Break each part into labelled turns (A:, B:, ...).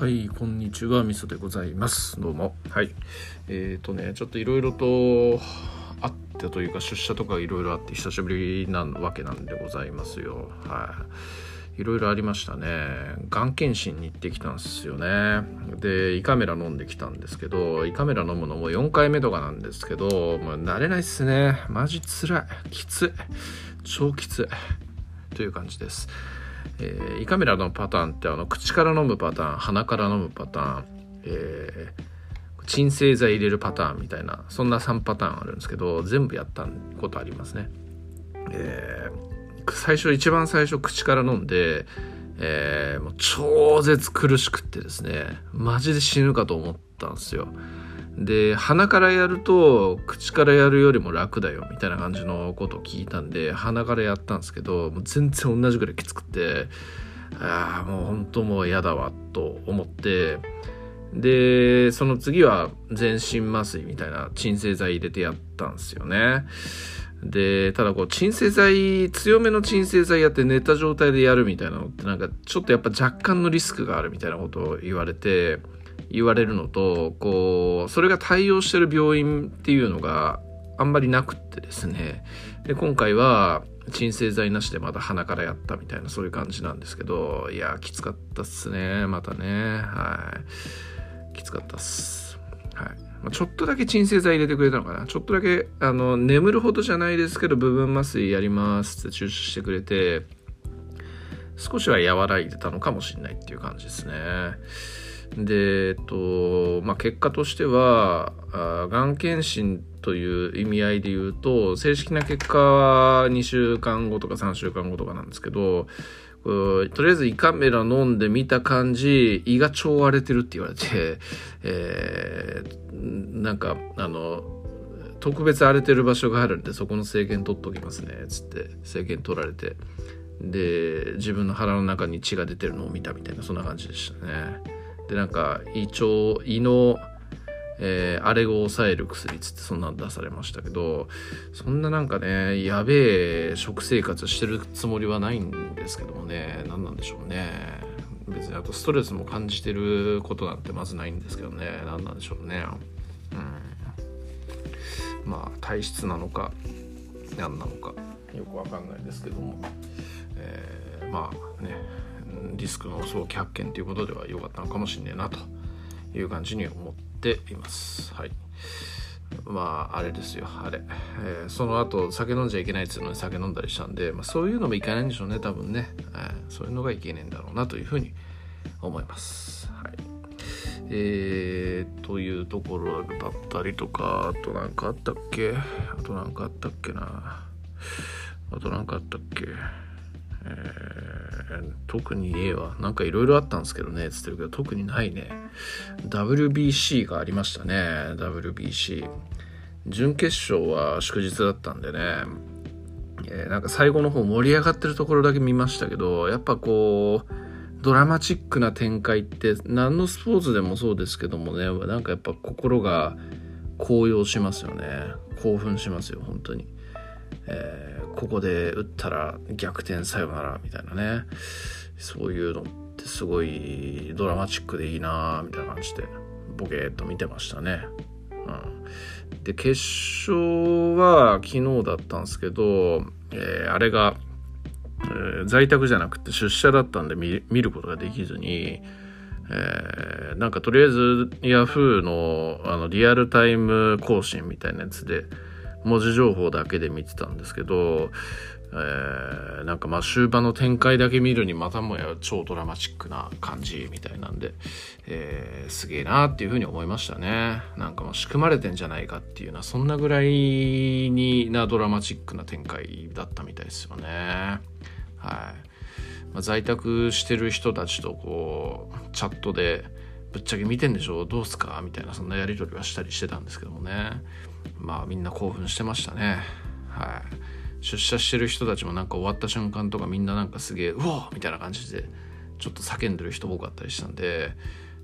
A: はい、こんにちは、みそでございます。どうも。はい。えっ、とね、ちょっといろいろとあってというか、出社とかいろいろあって、久しぶりなわけなんでございますよ。はい。いろいろありましたね。がん検診に行ってきたんですよね。で、胃カメラ飲んできたんですけど、胃カメラ飲むのも4回目とかなんですけど、もう慣れないっすね。マジ辛い。きつい。超きつい。という感じです。えー胃カメラのパターンってあの口から飲むパターン鼻から飲むパターン、えー鎮静剤入れるパターンみたいなそんな3パターンあるんですけど全部やったことありますね。えー最初一番最初口から飲んで、えーもう超絶苦しくってですねマジで死ぬかと思ったんですよ。で鼻からやると口からやるよりも楽だよみたいな感じのことを聞いたんで鼻からやったんですけどもう全然同じぐらいきつくてああもう本当もう嫌だわと思ってでその次は全身麻酔みたいな鎮静剤入れてやったんですよね。でただこう鎮静剤強めの鎮静剤やって寝た状態でやるみたいなのってなんかちょっとやっぱ若干のリスクがあるみたいなことを言われて言われるのとこうそれが対応してる病院っていうのがあんまりなくってですね。で今回は鎮静剤なしでまた鼻からやったみたいなそういう感じなんですけどいやきつかったっすね。またね。はい。きつかったっす。はい。まちょっとだけ鎮静剤入れてくれたのかな。ちょっとだけあの眠るほどじゃないですけど部分麻酔やりますって注射してくれて少しは和らいでたのかもしれないっていう感じですね。で、えっと、まあ、結果としては、がん検診という意味合いで言うと、正式な結果は2週間後とか3週間後とかなんですけど、とりあえず胃カメラ飲んで見た感じ、胃が超荒れてるって言われて、えーなんか、あの、特別荒れてる場所があるんで、そこの制限取っときますね、つって、制限取られて。で自分の腹の中に血が出てるのを見たみたいなそんな感じでしたねでなんか胃腸胃の、えーあれを抑える薬っつってそんなの出されましたけどそんななんかねやべえ食生活してるつもりはないんですけどもね何なんでしょうね。別にあとストレスも感じてることなんてまずないんですけどね何なんでしょうね。うん。まあ体質なのか何なのかよくわかんないですけども、えーまあね。リスクの早期発見ということでは良かったのかもしれないなという感じに思っています。はい。まああれですよあれ、えーその後酒飲んじゃいけないっていうのに酒飲んだりしたんで、まあ、そういうのもいけないんでしょうね多分ね、えーそういうのがいけないんだろうなというふうに思います。はい。えー、というところだったりとかあとなんかあったっけ？あとなんかあったっけな？あとなんかあったっけ？え特に言えばなんかいろいろあったんですけどねつってるけど特にないね。WBC がありましたね WBC 準決勝は祝日だったんでね、えーなんか最後の方盛り上がってるところだけ見ましたけどやっぱこうドラマチックな展開って何のスポーツでもそうですけどもねなんかやっぱ心が高揚しますよね。興奮しますよ本当に、えーここで打ったら逆転さよならみたいなね。そういうのってすごいドラマチックでいいなみたいな感じでボケーっと見てましたね、うん、で決勝は昨日だったんですけど、えーあれがえー在宅じゃなくて出社だったんで見見ることができずに、えーなんかとりあえず Yahoo のあのリアルタイム更新みたいなやつで文字情報だけで見てたんですけど、えーなんかまあ終盤の展開だけ見るにまたもや超ドラマチックな感じみたいなんで、えーすげえなっていうふうに思いましたね。なんかもう仕組まれてんじゃないかっていうのはそんなぐらいになドラマチックな展開だったみたいですよね。はい、まあ、在宅してる人たちとこうチャットでぶっちゃけ見てんでしょ？どうすか？みたいなそんなやり取りはしたりしてたんですけどもね。まあみんな興奮してましたねはい出社してる人たちもなんか終わった瞬間とかみんななんかすげえうわみたいな感じでちょっと叫んでる人多かったりしたんで、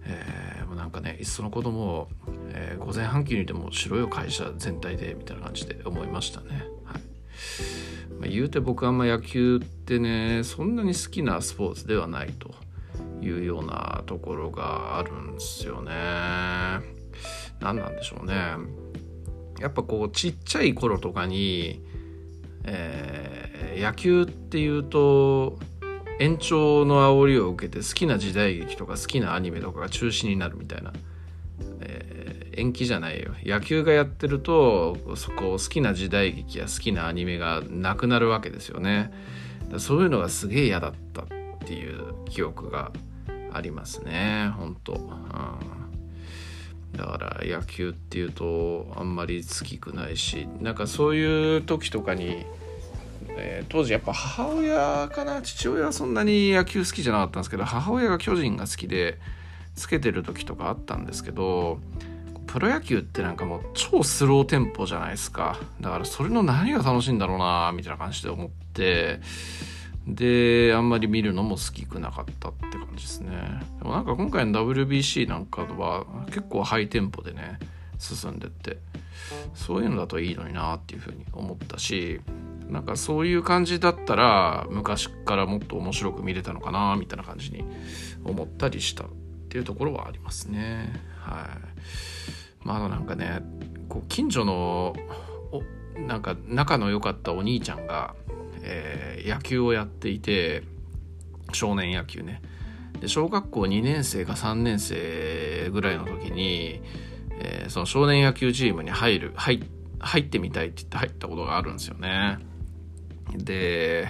A: えーもうなんかねいっそのことも、えー午前半期にでもしろよ会社全体でみたいな感じで思いましたねはいまあ、言うて僕あんま野球ってねそんなに好きなスポーツではないというようなところがあるんですよね。何なんでしょうね。やっぱこうちっちゃい頃とかに、えー、野球っていうと延長の煽りを受けて好きな時代劇とか好きなアニメとかが中止になるみたいな、えー、延期じゃないよ。野球がやってるとそこ好きな時代劇や好きなアニメがなくなるわけですよね。そういうのがすげえ嫌だったっていう記憶がありますね。本当、うん。だから野球っていうとあんまり好きくないしなんかそういう時とかに、えー、当時やっぱ母親かな？父親はそんなに野球好きじゃなかったんですけど母親が巨人が好きでつけてる時とかあったんですけどプロ野球ってなんかもう超スローテンポじゃないですか。だからそれの何が楽しいんだろうなみたいな感じで思ってであんまり見るのも好きくなかったって感じですね。でもなんか今回の WBC なんかは結構ハイテンポでね進んでってそういうのだといいのになっていうふうに思ったしなんかそういう感じだったら昔からもっと面白く見れたのかなみたいな感じに思ったりしたっていうところはありますね。はい。まあなんかねこう近所のおなんか仲の良かったお兄ちゃんがえー、野球をやっていて少年野球ね。で小学校2年生か3年生ぐらいの時に、えー、その少年野球チームに入る入入ってみたいって言って入ったことがあるんですよね。で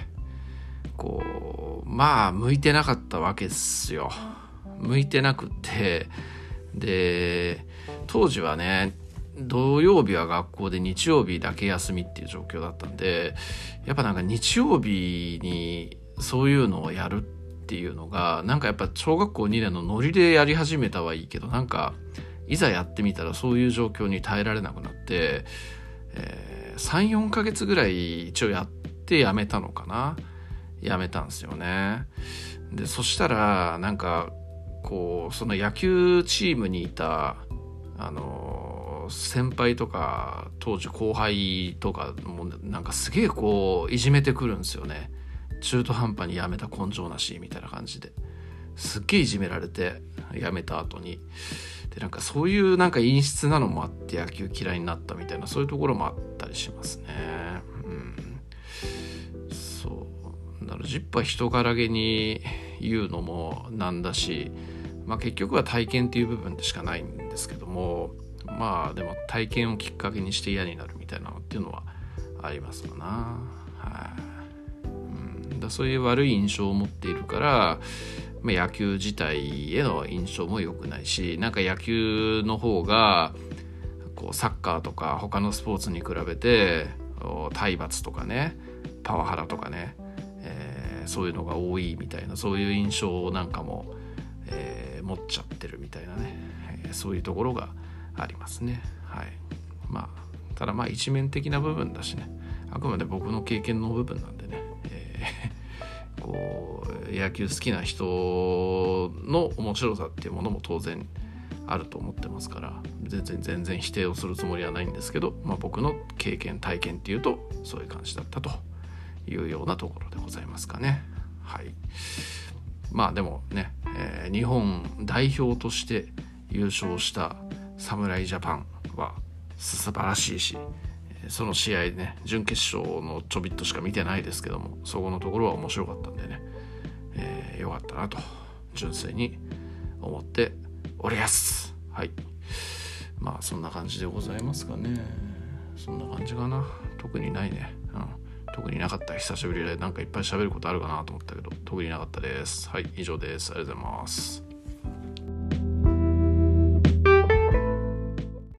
A: こうまあ向いてなかったわけですよ。向いてなくって。で当時はね土曜日は学校で日曜日だけ休みっていう状況だったんでやっぱなんか日曜日にそういうのをやるっていうのがなんかやっぱ小学校2年のノリでやり始めたはいいけどなんかいざやってみたらそういう状況に耐えられなくなって、えー、34ヶ月ぐらい一応やってやめたのかな。やめたんですよね。でそしたらなんかこうその野球チームにいたあの先輩とか当時後輩とかもなんかすげえこういじめてくるんですよね。中途半端に辞めた根性なしみたいな感じで。すっげえいじめられて辞めた後に。でなんかそういうなんか陰湿なのもあって野球嫌いになったみたいなそういうところもあったりしますね。うん。そう。だからジッパー人柄げに言うのもなんだしまあ結局は体験っていう部分でしかないんですけどもまあでも体験をきっかけにして嫌になるみたいなのっていうのはありますかな。はい、うん、だそういう悪い印象を持っているから、まあ、野球自体への印象も良くないしなんか野球の方がこうサッカーとか他のスポーツに比べて体罰とかねパワハラとかね、えー、そういうのが多いみたいなそういう印象なんかも、えー、持っちゃってるみたいなね、えー、そういうところがありますね。はい。まあ、ただまあ一面的な部分だしね、あくまで僕の経験の部分なんでね、えー、こう、野球好きな人の面白さっていうものも当然あると思ってますから、全然全然否定をするつもりはないんですけど、まあ、僕の経験、体験っていうと、そういう感じだったというようなところでございますかね。はい。まあでもね、えー、日本代表として優勝した侍ジャパンは素晴らしいしその試合ね準決勝のちょびっとしか見てないですけどもそこのところは面白かったんでね、えー、よかったなと純粋に思っております。はい。まあそんな感じでございますかね。そんな感じかな。特にないね。うん。特になかった。久しぶりでなんかいっぱい喋ることあるかなと思ったけど特になかったです。はい以上です。ありがとうございます。